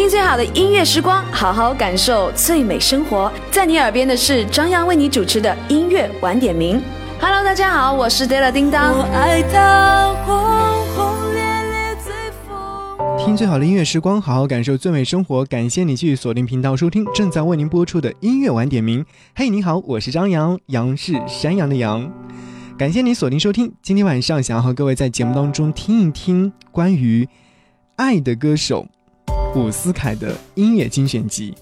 听最好的音乐时光，好好感受最美生活。在你耳边的是张扬为你主持的音乐晚点名。Hello，大家好，我是 dell 叮当。我爱他轰轰烈烈最疯。听最好的音乐时光，好好感受最美生活。感谢你继续锁定频道收听正在为您播出的音乐晚点名。嘿，你好，我是张扬，杨是山羊的羊。感谢你锁定收听。今天晚上想要和各位在节目当中听一听关于爱的歌手。伍思凯的音乐精选集。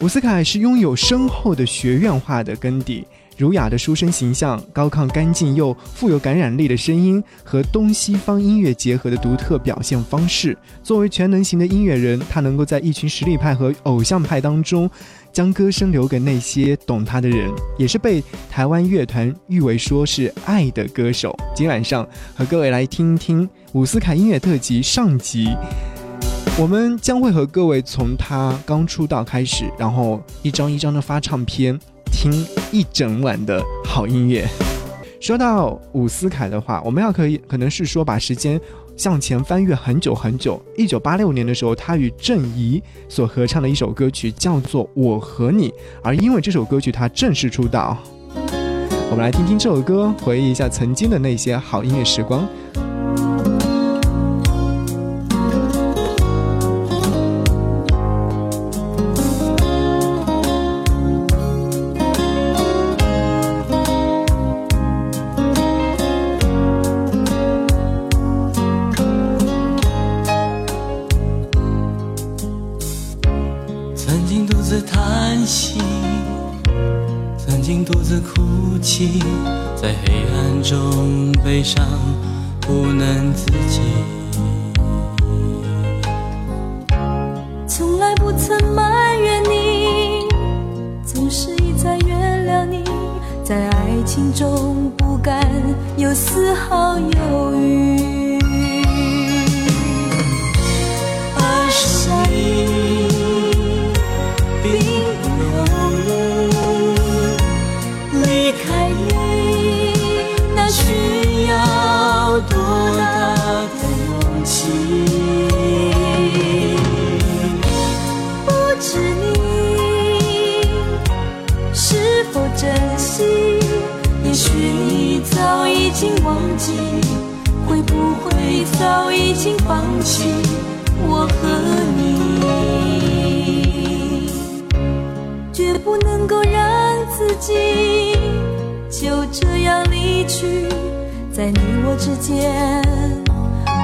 伍思凯是拥有深厚的学院化的根底，儒雅的书生形象，高亢干净又富有感染力的声音和东西方音乐结合的独特表现方式。作为全能型的音乐人，他能够在一群实力派和偶像派当中，将歌声留给那些懂他的人，也是被台湾乐团誉为说是爱的歌手。今晚上和各位来听听伍思凯音乐特辑上集。我们将会和各位从他刚出道开始，然后一张一张的发唱片，听一整晚的好音乐。说到伍思凯的话，我们要可以可能是说把时间向前翻阅很久很久。一九八六年的时候，他与郑怡所合唱的一首歌曲叫做《我和你》，而因为这首歌曲，他正式出道。我们来听听这首歌，回忆一下曾经的那些好音乐时光。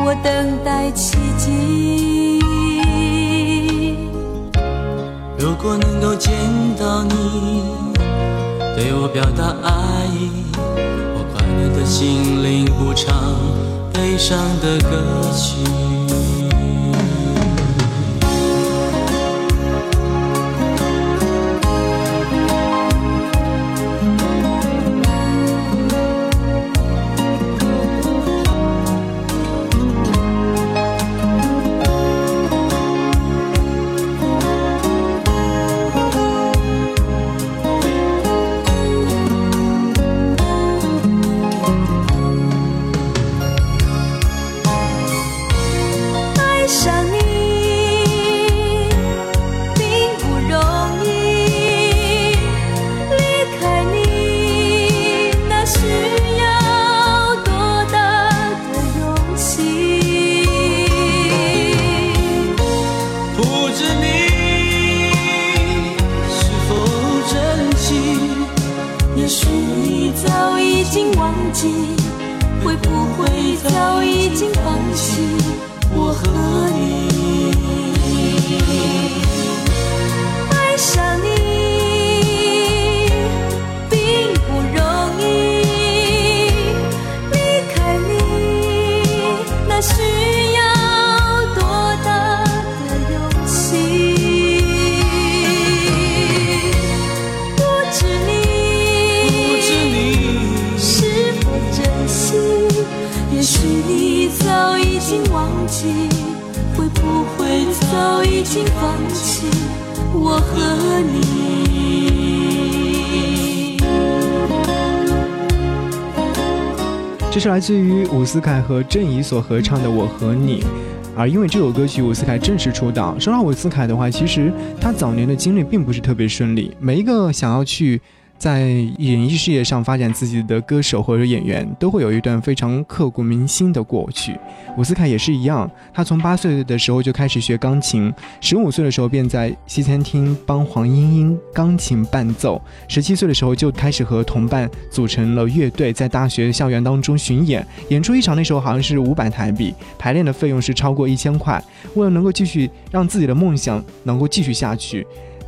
我等待奇迹。如果能够见到你，对我表达爱意，我快乐的心灵，不唱悲伤的歌曲。这是来自于伍思凯和郑怡所合唱的《我和你》。而因为这首歌曲，伍思凯正式出道。说到伍思凯的话，其实他早年的经历并不是特别顺利，每一个想要去。在演艺事业上发展自己的歌手或者演员，都会有一段非常刻骨铭心的过去。伍思凯也是一样，他从八岁的时候就开始学钢琴，十五岁的时候便在西餐厅帮黄莺莺钢琴伴奏，十七岁的时候就开始和同伴组成了乐队，在大学校园当中巡演，演出一场那时候好像是五百台币，排练的费用是超过一千块。为了能够继续让自己的梦想能够继续下去。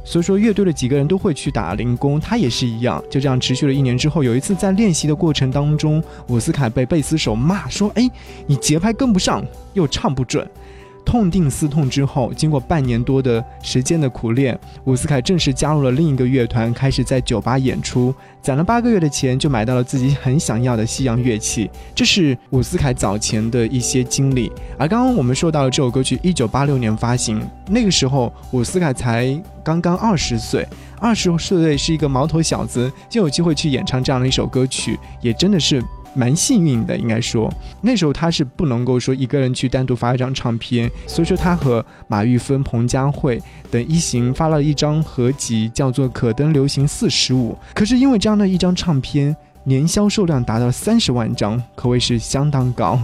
所以说，乐队的几个人都会去打零工，他也是一样。就这样持续了一年之后，有一次在练习的过程当中，伍思凯被贝斯手骂说：“哎，你节拍跟不上，又唱不准。”痛定思痛之后，经过半年多的时间的苦练，伍思凯正式加入了另一个乐团，开始在酒吧演出，攒了八个月的钱就买到了自己很想要的西洋乐器。这是伍思凯早前的一些经历。而刚刚我们说到了这首歌曲，一九八六年发行，那个时候伍思凯才刚刚二十岁，二十岁是一个毛头小子，就有机会去演唱这样的一首歌曲，也真的是。蛮幸运的，应该说那时候他是不能够说一个人去单独发一张唱片，所以说他和马玉芬、彭佳慧等一行发了一张合集，叫做《可登流行四十五》。可是因为这样的一张唱片，年销售量达到三十万张，可谓是相当高。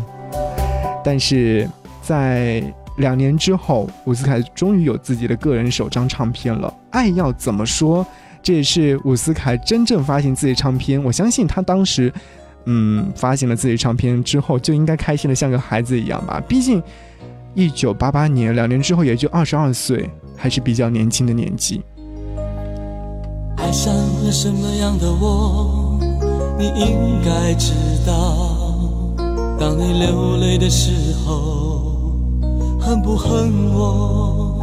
但是在两年之后，伍思凯终于有自己的个人首张唱片了，《爱要怎么说》，这也是伍思凯真正发行自己唱片。我相信他当时。嗯，发行了自己唱片之后，就应该开心的像个孩子一样吧。毕竟，一九八八年，两年之后也就二十二岁，还是比较年轻的年纪。爱上了什么样的我，你应该知道。当你流泪的时候，恨不恨我？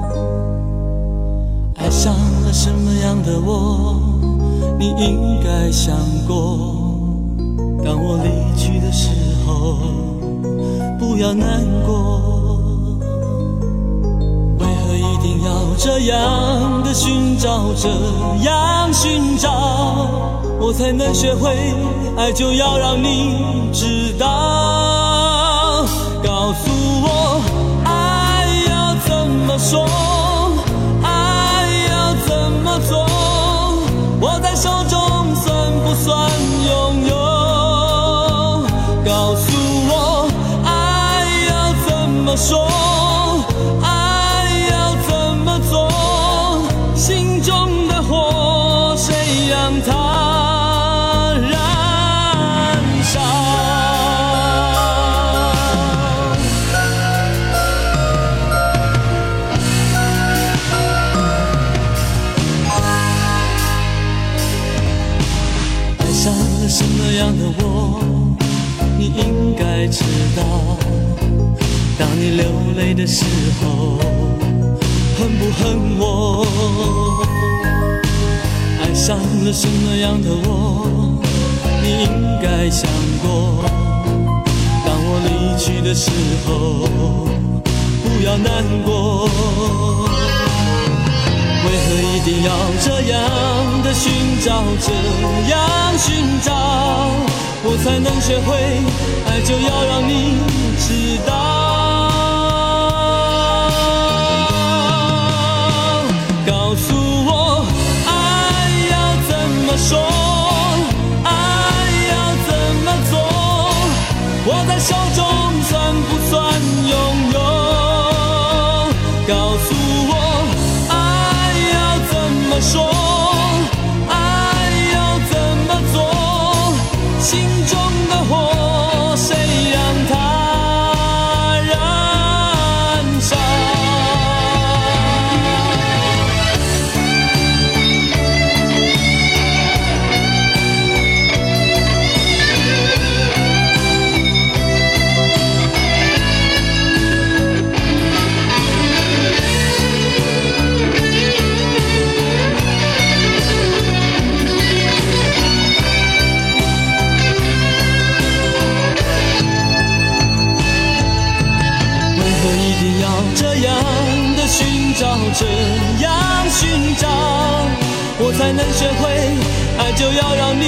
爱上了什么样的我，你应该想过。当我离去的时候，不要难过。为何一定要这样的寻找，这样寻找，我才能学会爱？就要让你知道，怎么累的时候，恨不恨我？爱上了什么样的我？你应该想过。当我离去的时候，不要难过。为何一定要这样的寻找，这样寻找，我才能学会爱？就要让你知道。说爱要怎么做？握在手中算不算拥有？告诉我爱要怎么说？爱要怎么做？心中能学会爱，就要让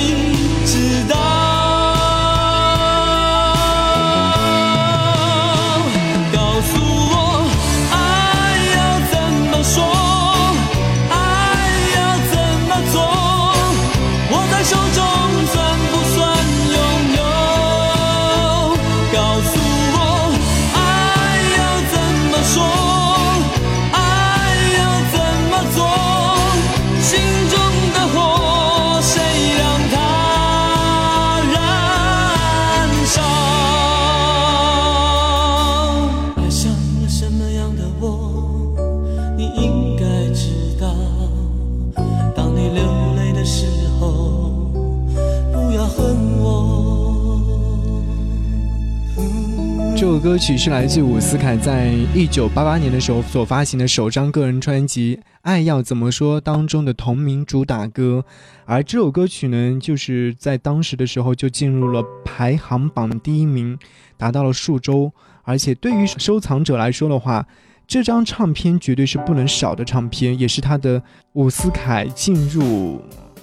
曲是来自伍思凯在一九八八年的时候所发行的首张个人专辑《爱要怎么说》当中的同名主打歌，而这首歌曲呢，就是在当时的时候就进入了排行榜第一名，达到了数周。而且对于收藏者来说的话，这张唱片绝对是不能少的唱片，也是他的伍思凯进入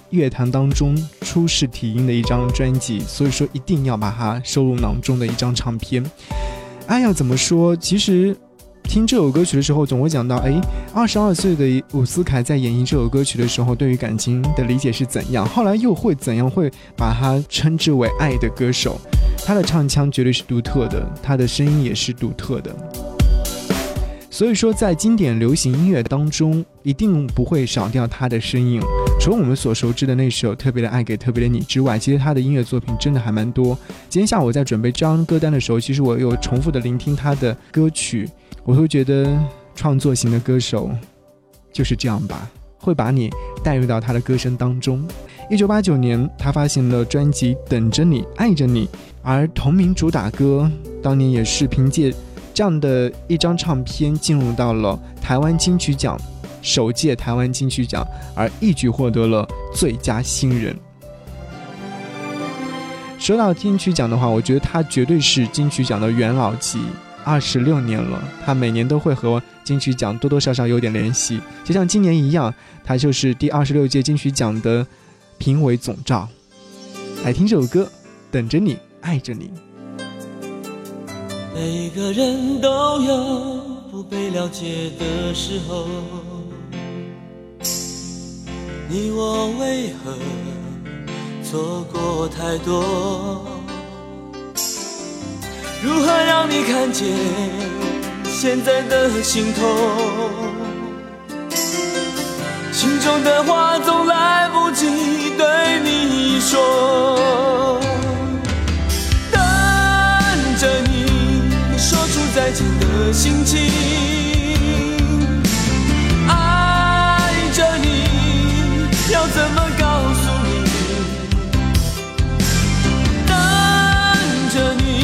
乐坛当中初试体音的一张专辑，所以说一定要把它收入囊中的一张唱片。爱要，怎么说？其实听这首歌曲的时候，总会讲到，哎，二十二岁的伍思凯在演绎这首歌曲的时候，对于感情的理解是怎样？后来又会怎样会把他称之为爱的歌手？他的唱腔绝对是独特的，他的声音也是独特的。所以说，在经典流行音乐当中，一定不会少掉他的身影。除了我们所熟知的那首《特别的爱给特别的你》之外，其实他的音乐作品真的还蛮多。今天下午我在准备这张歌单的时候，其实我有重复的聆听他的歌曲，我会觉得创作型的歌手就是这样吧，会把你带入到他的歌声当中。一九八九年，他发行了专辑《等着你爱着你》，而同名主打歌当年也是凭借这样的一张唱片进入到了台湾金曲奖首届台湾金曲奖，而一举获得了最佳新人。说到金曲奖的话，我觉得他绝对是金曲奖的元老级，二十六年了，他每年都会和金曲奖多多少少有点联系，就像今年一样，他就是第二十六届金曲奖的。评委总召，来听这首歌，等着你，爱着你。每个人都有不被了解的时候，你我为何错过太多？如何让你看见现在的心痛？心中的话总来不及对你说，再见的心情，爱着你要怎么告诉你？等着你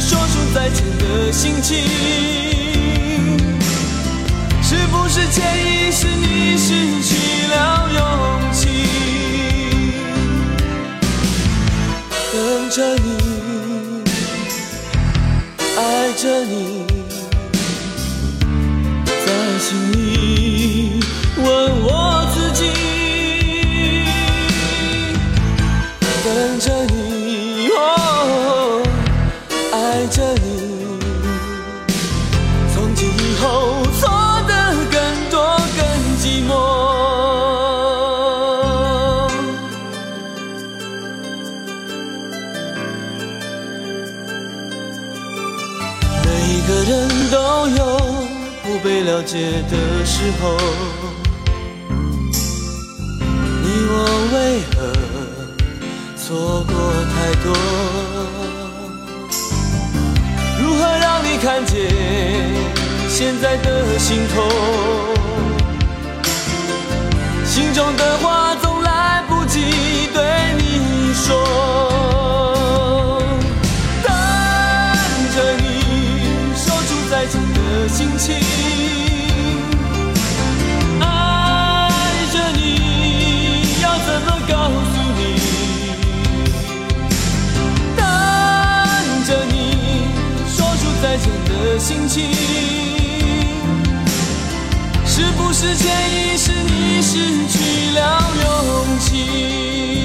说出再见的心情。是不是潜意识你失去了勇气？等着你，爱着你，在心里问我自己。等着你，了解的时候，你我为何错过太多？如何让你看见现在的心痛？心中的话总来不及对你说，等着你说出再见的心情。心情，是不是潜意识你失去了勇气？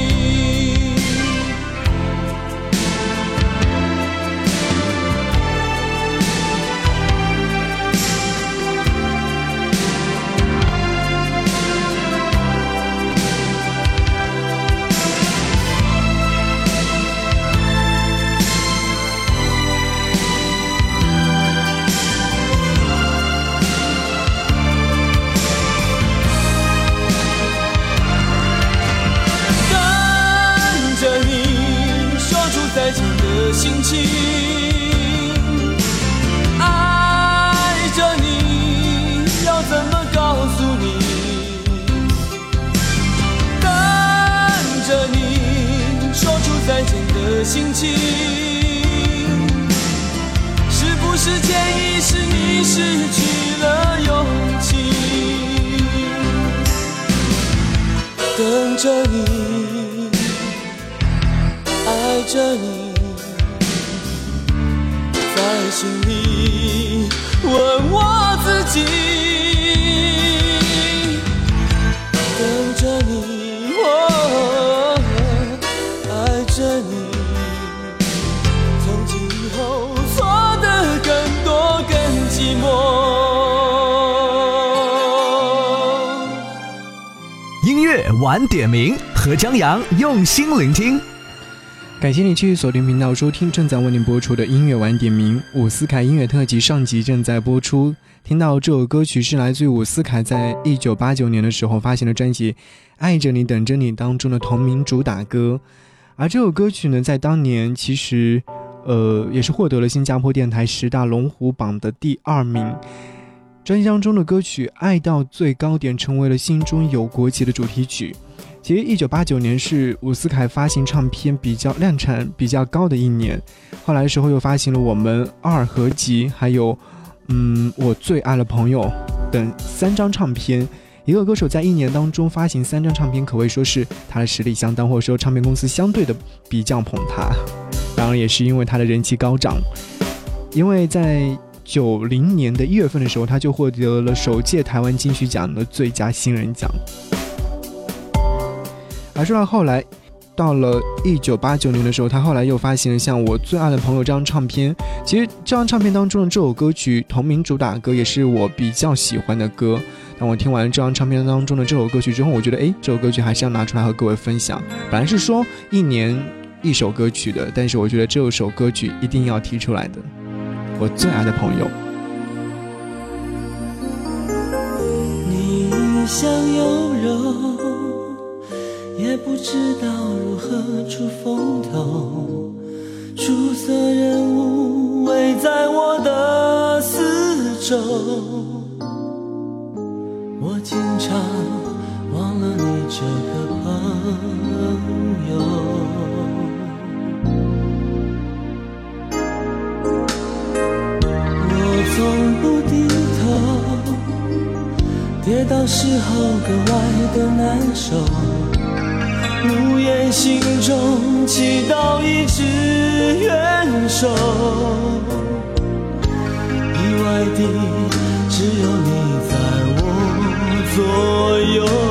扬用心聆听，感谢你继续锁定频道收听正在为您播出的音乐晚点名。伍思凯音乐特辑上集正在播出，听到这首歌曲是来自于伍思凯在一九八九年的时候发行的专辑《爱着你等着你》当中的同名主打歌，而这首歌曲呢，在当年其实，呃，也是获得了新加坡电台十大龙虎榜的第二名。专辑当中的歌曲《爱到最高点》成为了心中有国旗的主题曲。其实，一九八九年是伍思凯发行唱片比较量产比较高的一年。后来的时候又发行了《我们》二合集，还有《嗯我最爱的朋友》等三张唱片。一个歌手在一年当中发行三张唱片，可谓说是他的实力相当，或者说唱片公司相对的比较捧他。当然，也是因为他的人气高涨，因为在。九零年的一月份的时候，他就获得了首届台湾金曲奖的最佳新人奖。而说到后来，到了一九八九年的时候，他后来又发行了像《我最爱的朋友》这张唱片。其实这张唱片当中的这首歌曲同名主打歌，也是我比较喜欢的歌。当我听完这张唱片当中的这首歌曲之后，我觉得，哎，这首歌曲还是要拿出来和各位分享。本来是说一年一首歌曲的，但是我觉得这首歌曲一定要提出来的。我最爱的朋友。你像有柔，也不知道如何出风头。出色人物围在我的四周，我经常忘了你这个朋友。我从不低头，跌倒时候格外的难受。无言心中祈祷一直援手，意外的只有你在我左右。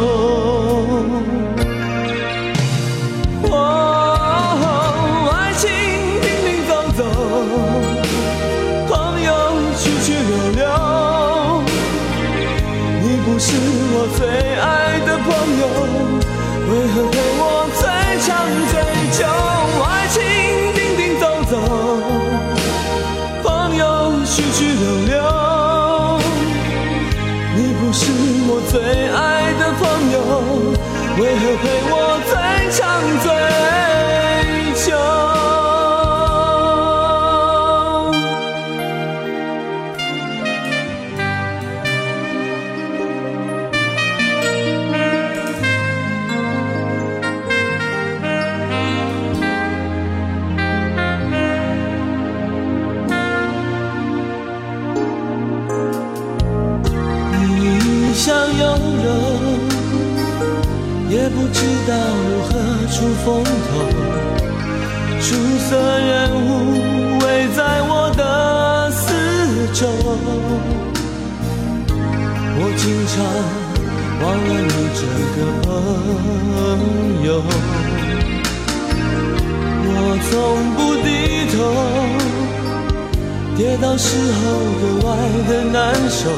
时候格外的难受。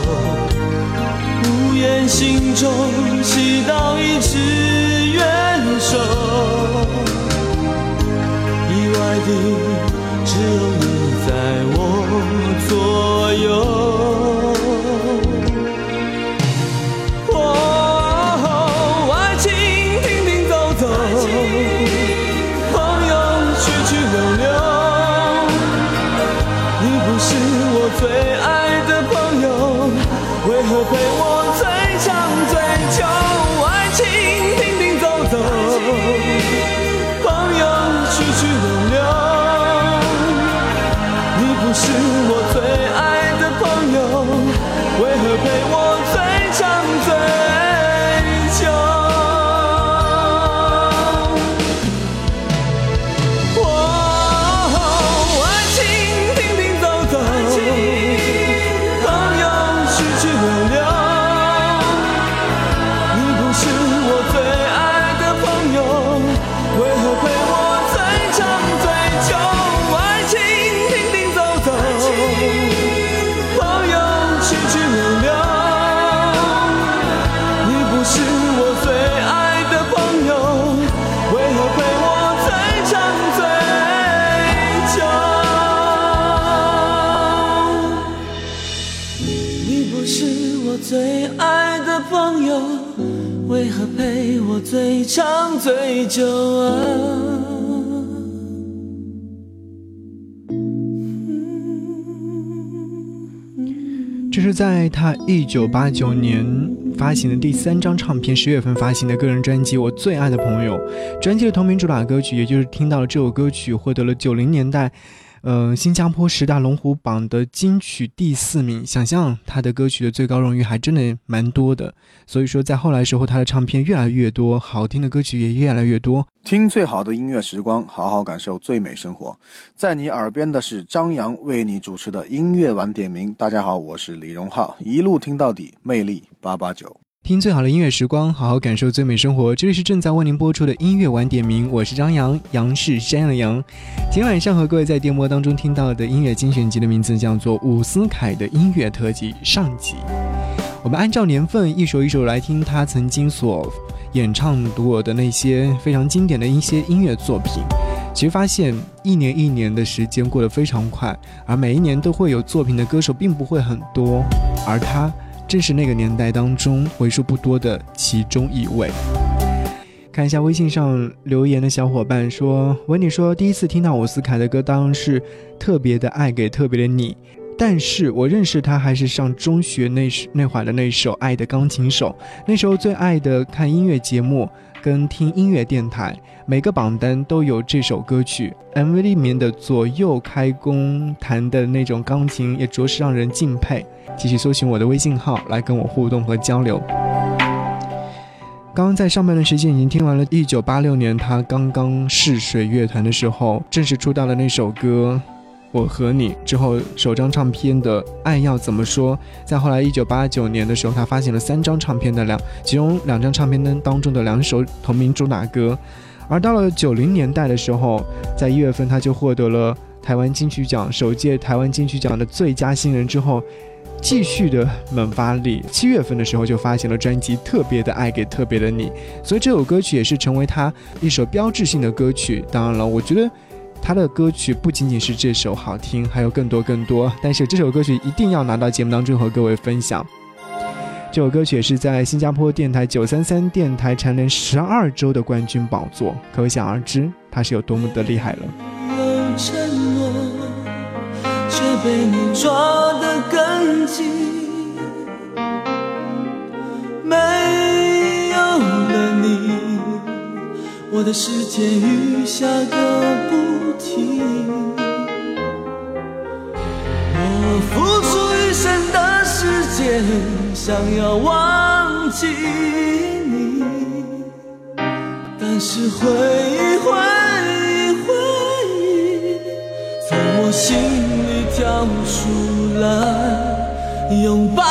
无言心中祈祷一直援手，意外的只有你在我左右。我最长最久啊？这是在他一九八九年发行的第三张唱片，十月份发行的个人专辑《我最爱的朋友》。专辑的同名主打歌曲，也就是听到了这首歌曲，获得了九零年代，呃，新加坡十大龙虎榜的金曲第四名。想象他的歌曲的最高荣誉还真的蛮多的。所以说，在后来时候，他的唱片越来越多，好听的歌曲也越来越多。听最好的音乐时光，好好感受最美生活。在你耳边的是张扬为你主持的音乐晚点名。大家好，我是李荣浩，一路听到底，魅力八八九。听最好的音乐时光，好好感受最美生活。这里是正在为您播出的音乐晚点名，我是张扬，杨是山羊的羊。今天晚上和各位在电波当中听到的音乐精选集的名字叫做伍思凯的音乐特辑上集。我们按照年份一首一首来听他曾经所演唱过的那些非常经典的一些音乐作品。其实发现一年一年的时间过得非常快，而每一年都会有作品的歌手并不会很多，而他。正是那个年代当中为数不多的其中一位。看一下微信上留言的小伙伴说：“维尼说，第一次听到伍思凯的歌，当然是特别的爱给特别的你。但是我认识他还是上中学那时那会儿的那首《爱的钢琴手》，那时候最爱的看音乐节目跟听音乐电台，每个榜单都有这首歌曲。MV 里面的左右开弓弹的那种钢琴，也着实让人敬佩。”继续搜寻我的微信号来跟我互动和交流。刚刚在上半段时间已经听完了1986年他刚刚试水乐团的时候正式出道的那首歌《我和你》之后首张唱片的《爱要怎么说》。再后来1989年的时候，他发行了三张唱片的两，其中两张唱片当当中的两首同名主打歌。而到了90年代的时候，在一月份他就获得了台湾金曲奖首届台湾金曲奖的最佳新人之后。继续的猛发力，七月份的时候就发行了专辑《特别的爱给特别的你》，所以这首歌曲也是成为他一首标志性的歌曲。当然了，我觉得他的歌曲不仅仅是这首好听，还有更多更多。但是这首歌曲一定要拿到节目当中和各位分享。这首歌曲是在新加坡电台九三三电台蝉联十二周的冠军宝座，可想而知他是有多么的厉害了。却被你抓得更紧，没有了你，我的世界雨下个付出一生的时间，想要忘记你，但是回忆回忆回忆，从我心里。跳出来，拥抱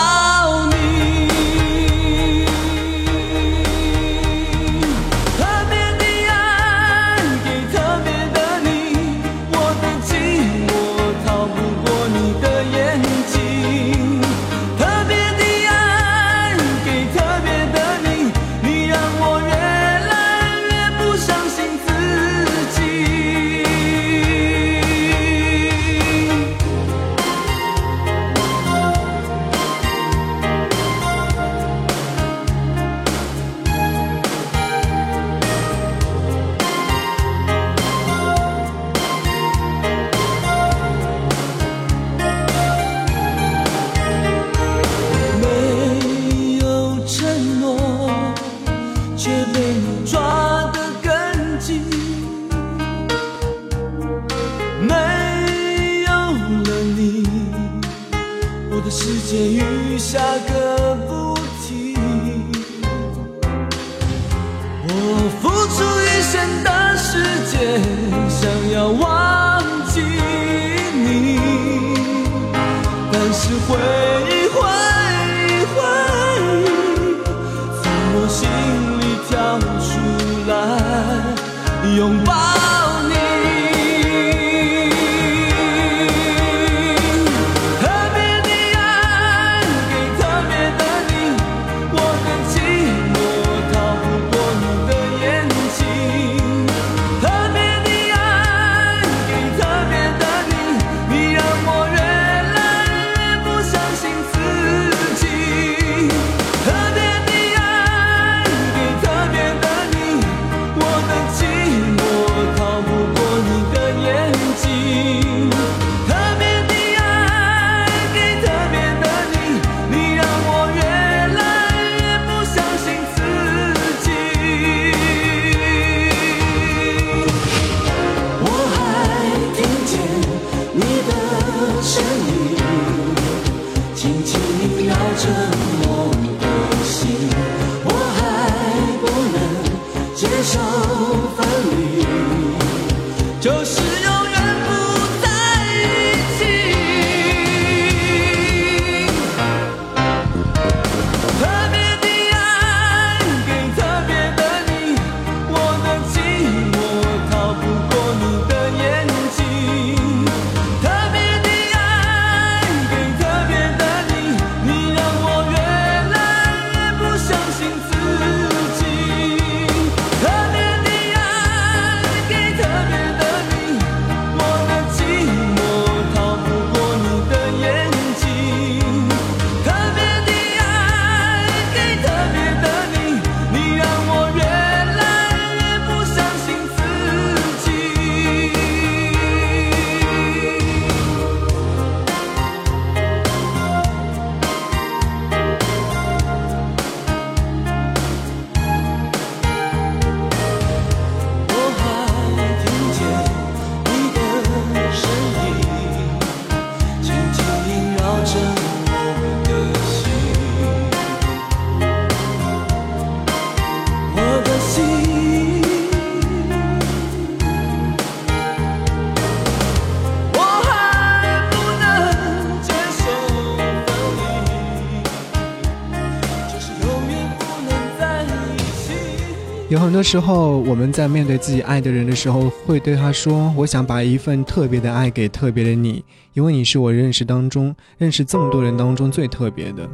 很多时候，我们在面对自己爱的人的时候，会对他说：“我想把一份特别的爱给特别的你，因为你是我认识当中认识这么多人当中最特别的。”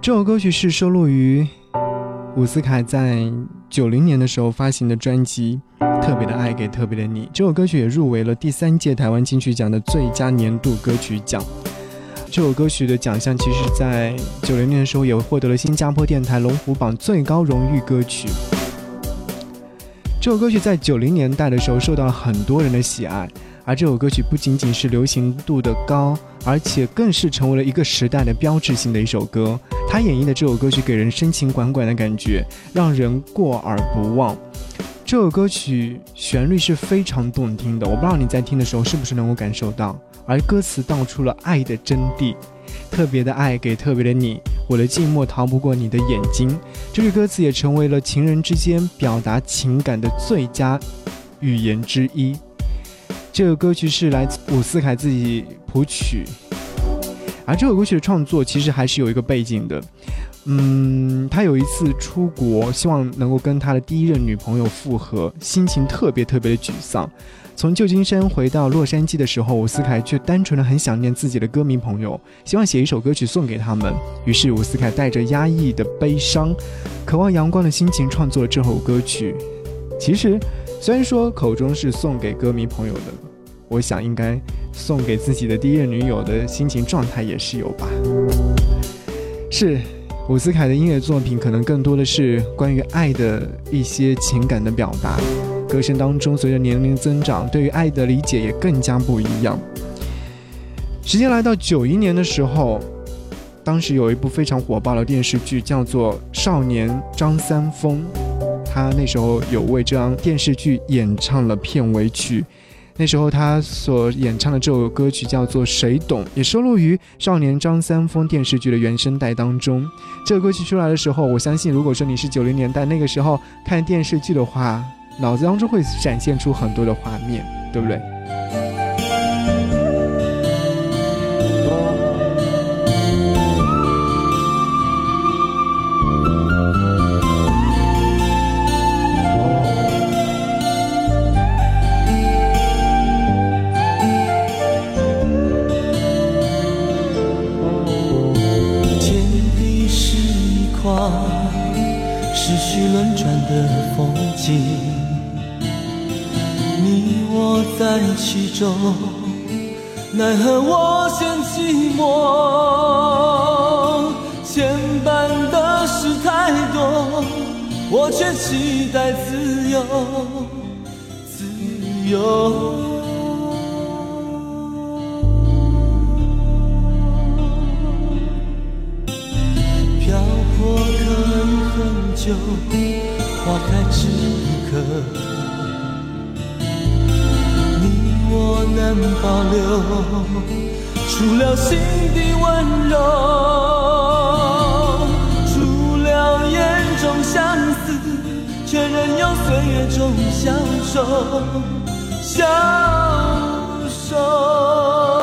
这首歌曲是收录于伍思凯在九零年的时候发行的专辑《特别的爱给特别的你》。这首歌曲也入围了第三届台湾金曲奖的最佳年度歌曲奖。这首歌曲的奖项，其实在九零年的时候也获得了新加坡电台龙虎榜最高荣誉歌曲。这首歌曲在九零年代的时候受到了很多人的喜爱，而这首歌曲不仅仅是流行度的高，而且更是成为了一个时代的标志性的一首歌。他演绎的这首歌曲给人深情款款的感觉，让人过耳不忘。这首歌曲旋律是非常动听的，我不知道你在听的时候是不是能够感受到，而歌词道出了爱的真谛。特别的爱给特别的你，我的寂寞逃不过你的眼睛。这句歌词也成为了情人之间表达情感的最佳语言之一。这个歌曲是来自伍思凯自己谱曲，而这首歌曲的创作其实还是有一个背景的。嗯，他有一次出国，希望能够跟他的第一任女朋友复合，心情特别特别的沮丧。从旧金山回到洛杉矶的时候，伍思凯却单纯的很想念自己的歌迷朋友，希望写一首歌曲送给他们。于是伍思凯带着压抑的悲伤，渴望阳光的心情创作了这首歌曲。其实，虽然说口中是送给歌迷朋友的，我想应该送给自己的第一任女友的心情状态也是有吧。是，伍思凯的音乐作品可能更多的是关于爱的一些情感的表达。歌声当中，随着年龄增长，对于爱的理解也更加不一样。时间来到九一年的时候，当时有一部非常火爆的电视剧，叫做《少年张三丰》，他那时候有为这样电视剧演唱了片尾曲。那时候他所演唱的这首歌曲叫做《谁懂》，也收录于《少年张三丰》电视剧的原声带当中。这个歌曲出来的时候，我相信，如果说你是九零年代那个时候看电视剧的话，脑子当中会闪现出很多的画面，对不对？花，思绪轮转的风景，你我在其中。奈何我嫌寂寞，牵绊的事太多，我却期待自由。自由。就，花开只一颗。我能保留，除了心的温柔，除了眼中相思，却仍有岁月中消瘦，消瘦。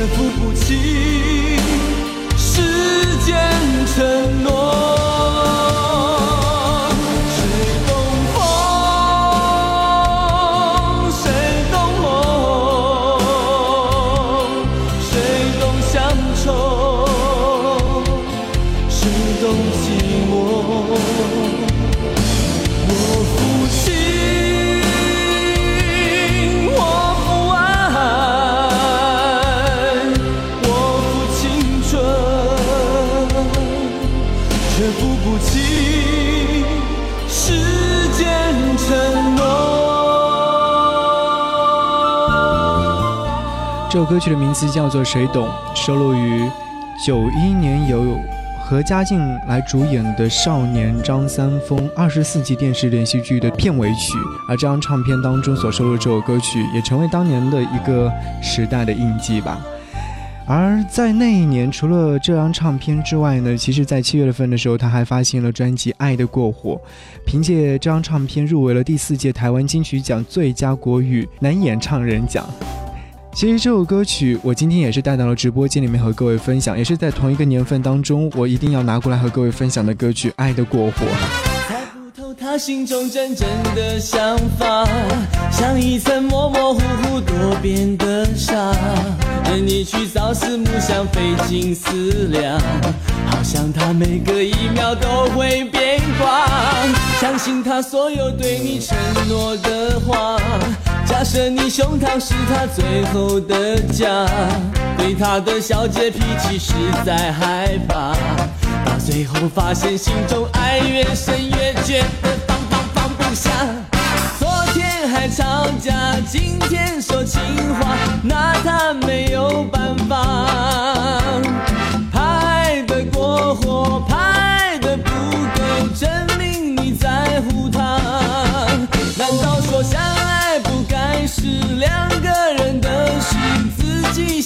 这首歌曲的名字叫做《谁懂》，收录于九一年由何家劲来主演的《少年张三丰》二十四集电视连续剧的片尾曲。而这张唱片当中所收录这首歌曲，也成为当年的一个时代的印记吧。而在那一年，除了这张唱片之外呢，其实在七月份的时候，他还发行了专辑《爱的过火》，凭借这张唱片入围了第四届台湾金曲奖最佳国语男演唱人奖。其实这首歌曲我今天也是带到了直播间里面和各位分享，也是在同一个年份当中，我一定要拿过来和各位分享的歌曲《爱的过火》。猜不透他心中真正的想法，像一层模模糊糊多变的沙，任你去朝思暮想费尽思量，好像他每隔一秒都会变卦，相信他所有对你承诺的话。假设你胸膛是他最后的家，对他的小姐脾气实在害怕，到最后发现心中爱越深越觉得放放放不下。昨天还吵架，今天说情话，拿他没有办法。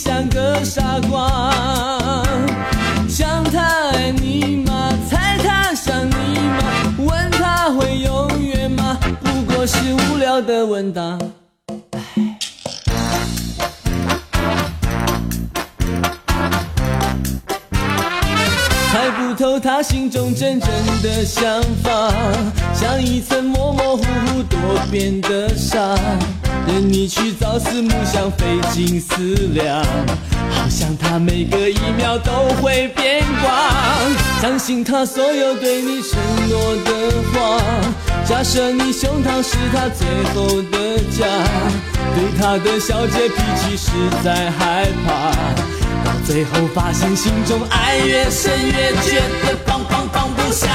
像个傻瓜。想他爱你吗？猜他想你吗？问他会永远吗？不过是无聊的问答。他心中真正的想法，像一层模模糊糊多变的沙。任你去朝思暮想，费尽思量，好像他每隔一秒都会变卦。相信他所有对你承诺的话。假设你胸膛是他最后的家，对他的小姐脾气实在害怕，到最后发现心中爱越深越觉得放放放不下。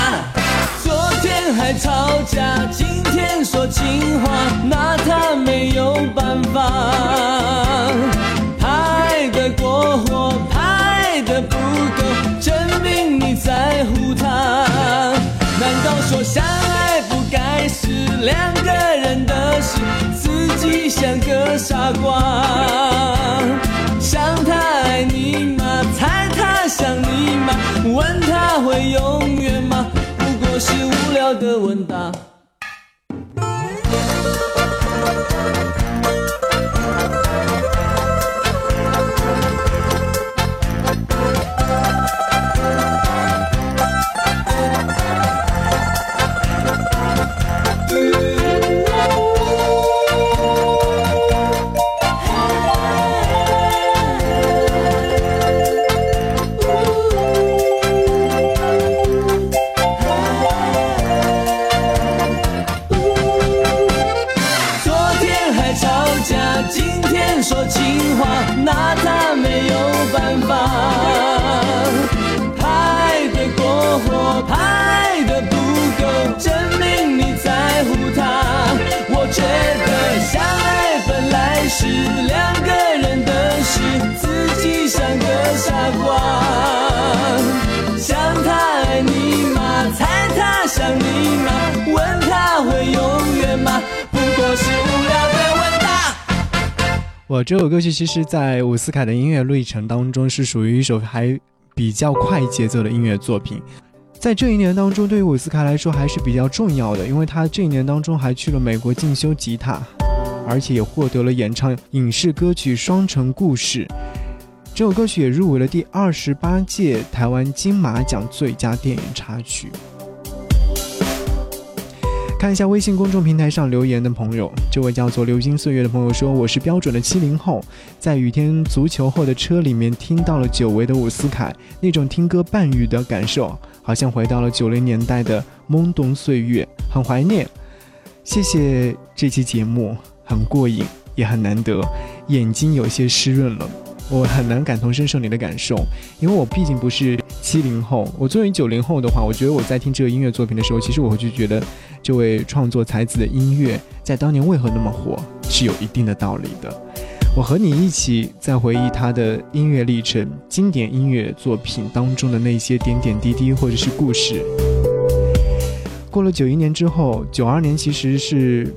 昨天还吵架，今天说情话，拿他没有办法。拍的过火，拍的不够，证明你在乎他。难道说相爱不该是两个人的事，自己像个傻瓜？问他会永远吗？不过是无聊的问答。我这首歌曲其实，在伍思凯的音乐历程当中，是属于一首还比较快节奏的音乐作品。在这一年当中，对于伍思凯来说还是比较重要的，因为他这一年当中还去了美国进修吉他，而且也获得了演唱影视歌曲《双城故事》。这首歌曲也入围了第二十八届台湾金马奖最佳电影插曲。看一下微信公众平台上留言的朋友，这位叫做“流金岁月”的朋友说：“我是标准的七零后，在雨天足球后的车里面听到了久违的伍思凯，那种听歌伴雨的感受，好像回到了九零年代的懵懂岁月，很怀念。谢谢这期节目，很过瘾，也很难得，眼睛有些湿润了。我很难感同身受你的感受，因为我毕竟不是七零后。我作为九零后的话，我觉得我在听这个音乐作品的时候，其实我就觉得。”这位创作才子的音乐在当年为何那么火，是有一定的道理的。我和你一起在回忆他的音乐历程、经典音乐作品当中的那些点点滴滴或者是故事。过了九一年之后，九二年其实是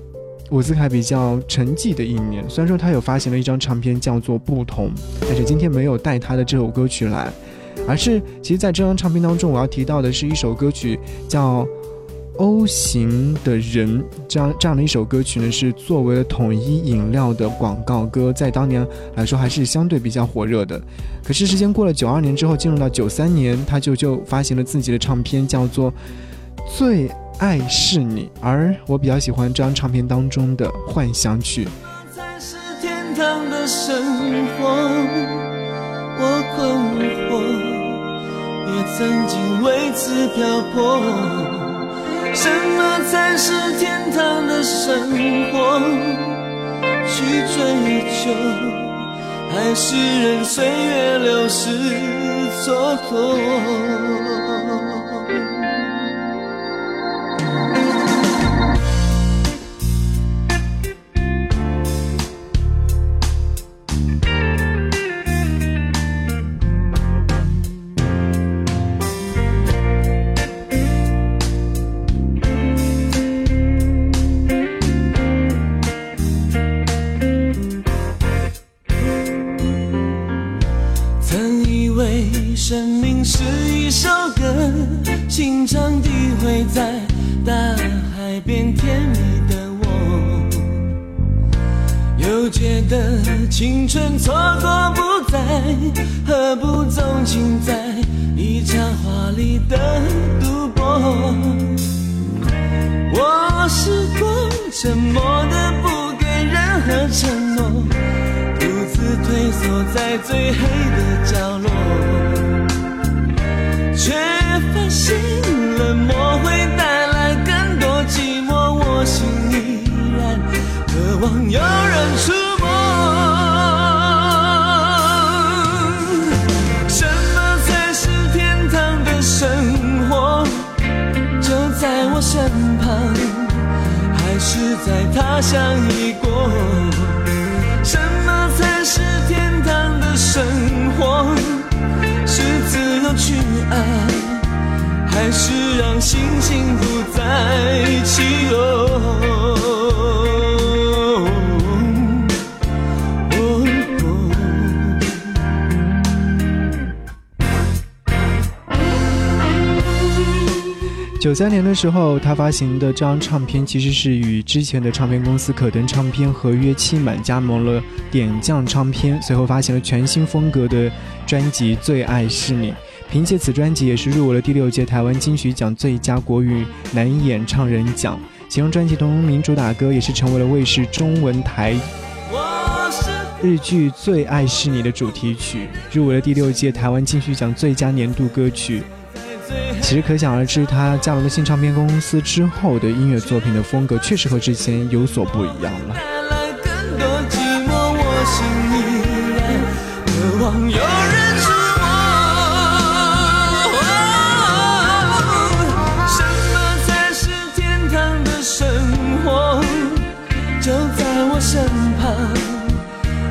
伍思凯比较沉寂的一年。虽然说他有发行了一张唱片叫做《不同》，但是今天没有带他的这首歌曲来，而是其实在这张唱片当中，我要提到的是一首歌曲叫。O 型的人这样这样的一首歌曲呢，是作为了统一饮料的广告歌，在当年来说还是相对比较火热的。可是时间过了九二年之后，进入到九三年，他就就发行了自己的唱片，叫做《最爱是你》，而我比较喜欢这张唱片当中的幻想曲。曾经为此漂泊。什么才是天堂的生活？去追求，还是任岁月流逝蹉跎？不觉得青春错过不再，何不纵情在一场华丽的赌博？我试过沉默的不给任何承诺，独自退缩在最黑的角落，却发现望有人出。身旁，还是在他乡已过？什么才是天堂的生活？是自由去爱，还是让星星不再起落？九三年的时候，他发行的这张唱片其实是与之前的唱片公司可登唱片合约期满，加盟了点将唱片，随后发行了全新风格的专辑《最爱是你》。凭借此专辑，也是入围了第六届台湾金曲奖最佳国语男演唱人奖。其中专辑同名主打歌也是成为了卫视中文台日剧《最爱是你》的主题曲，入围了第六届台湾金曲奖最佳年度歌曲。其实可想而知，他加入了新唱片公司之后的音乐作品的风格，确实和之前有所不一样了。什么才是天堂的生活？就在我身旁，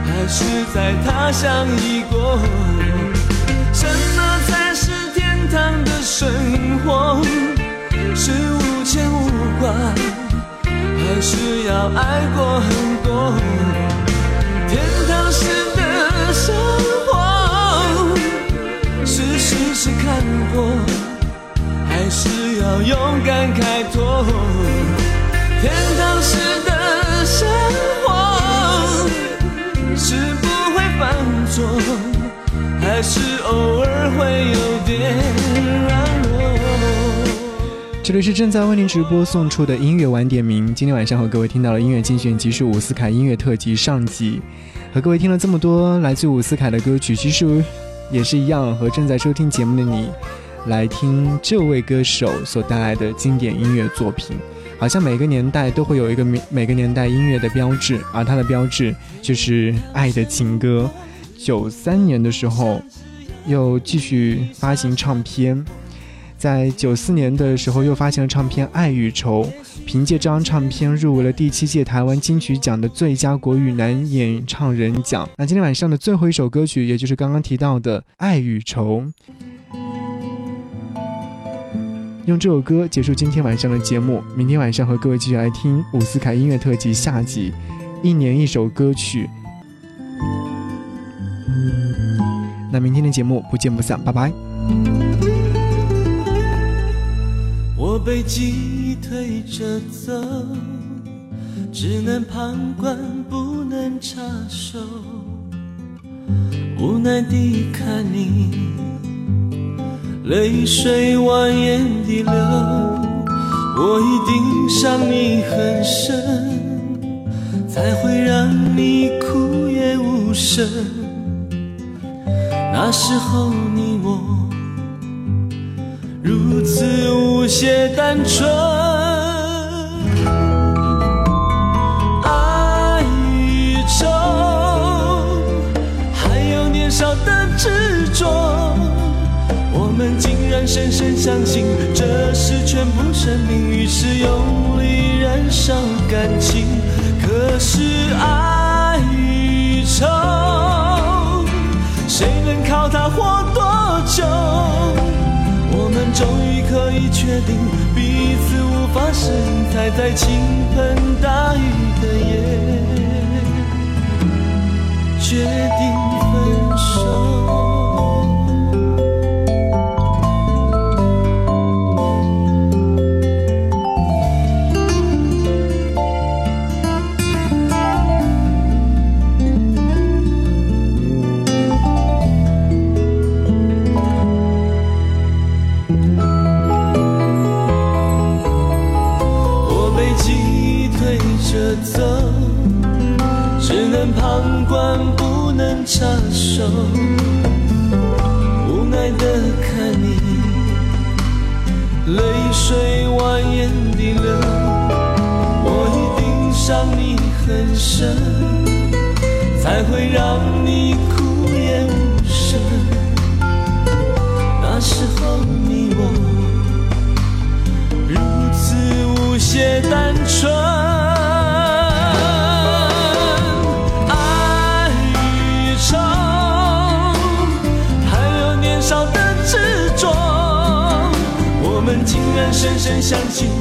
还是在他乡已过？生活是无牵无挂，还是要爱过很多？天堂式的生活是时时看破，还是要勇敢开拓？天堂式的生活是不会犯错。还是偶尔会有点。这里是正在为您直播送出的音乐晚点名。今天晚上和各位听到了音乐精选集是伍思凯音乐特辑上集，和各位听了这么多来自伍思凯的歌曲，其实也是一样，和正在收听节目的你来听这位歌手所带来的经典音乐作品。好像每个年代都会有一个每每个年代音乐的标志，而它的标志就是爱的情歌。九三年的时候，又继续发行唱片，在九四年的时候又发行了唱片《爱与愁》，凭借这张唱片入围了第七届台湾金曲奖的最佳国语男演唱人奖。那今天晚上的最后一首歌曲，也就是刚刚提到的《爱与愁》，用这首歌结束今天晚上的节目。明天晚上和各位继续来听伍思凯音乐特辑下集，一年一首歌曲。那明天的节目不见不散，拜拜。我被记忆推着走，只能旁观不能插手，无奈地看你泪水蜿蜒地流，我一定伤你很深，才会让你哭也无声。那时候你我。如此无邪单纯，爱与愁，还有年少的执着，我们竟然深深相信这是全部生命，于是用力燃烧感情。可是爱终于可以确定彼此无法适应，才在倾盆大雨的夜决定无奈的看你，泪水蜿蜒地流，我一定伤你很深，才会让你哭也无声。那时候你我如此无邪单纯。深深相信。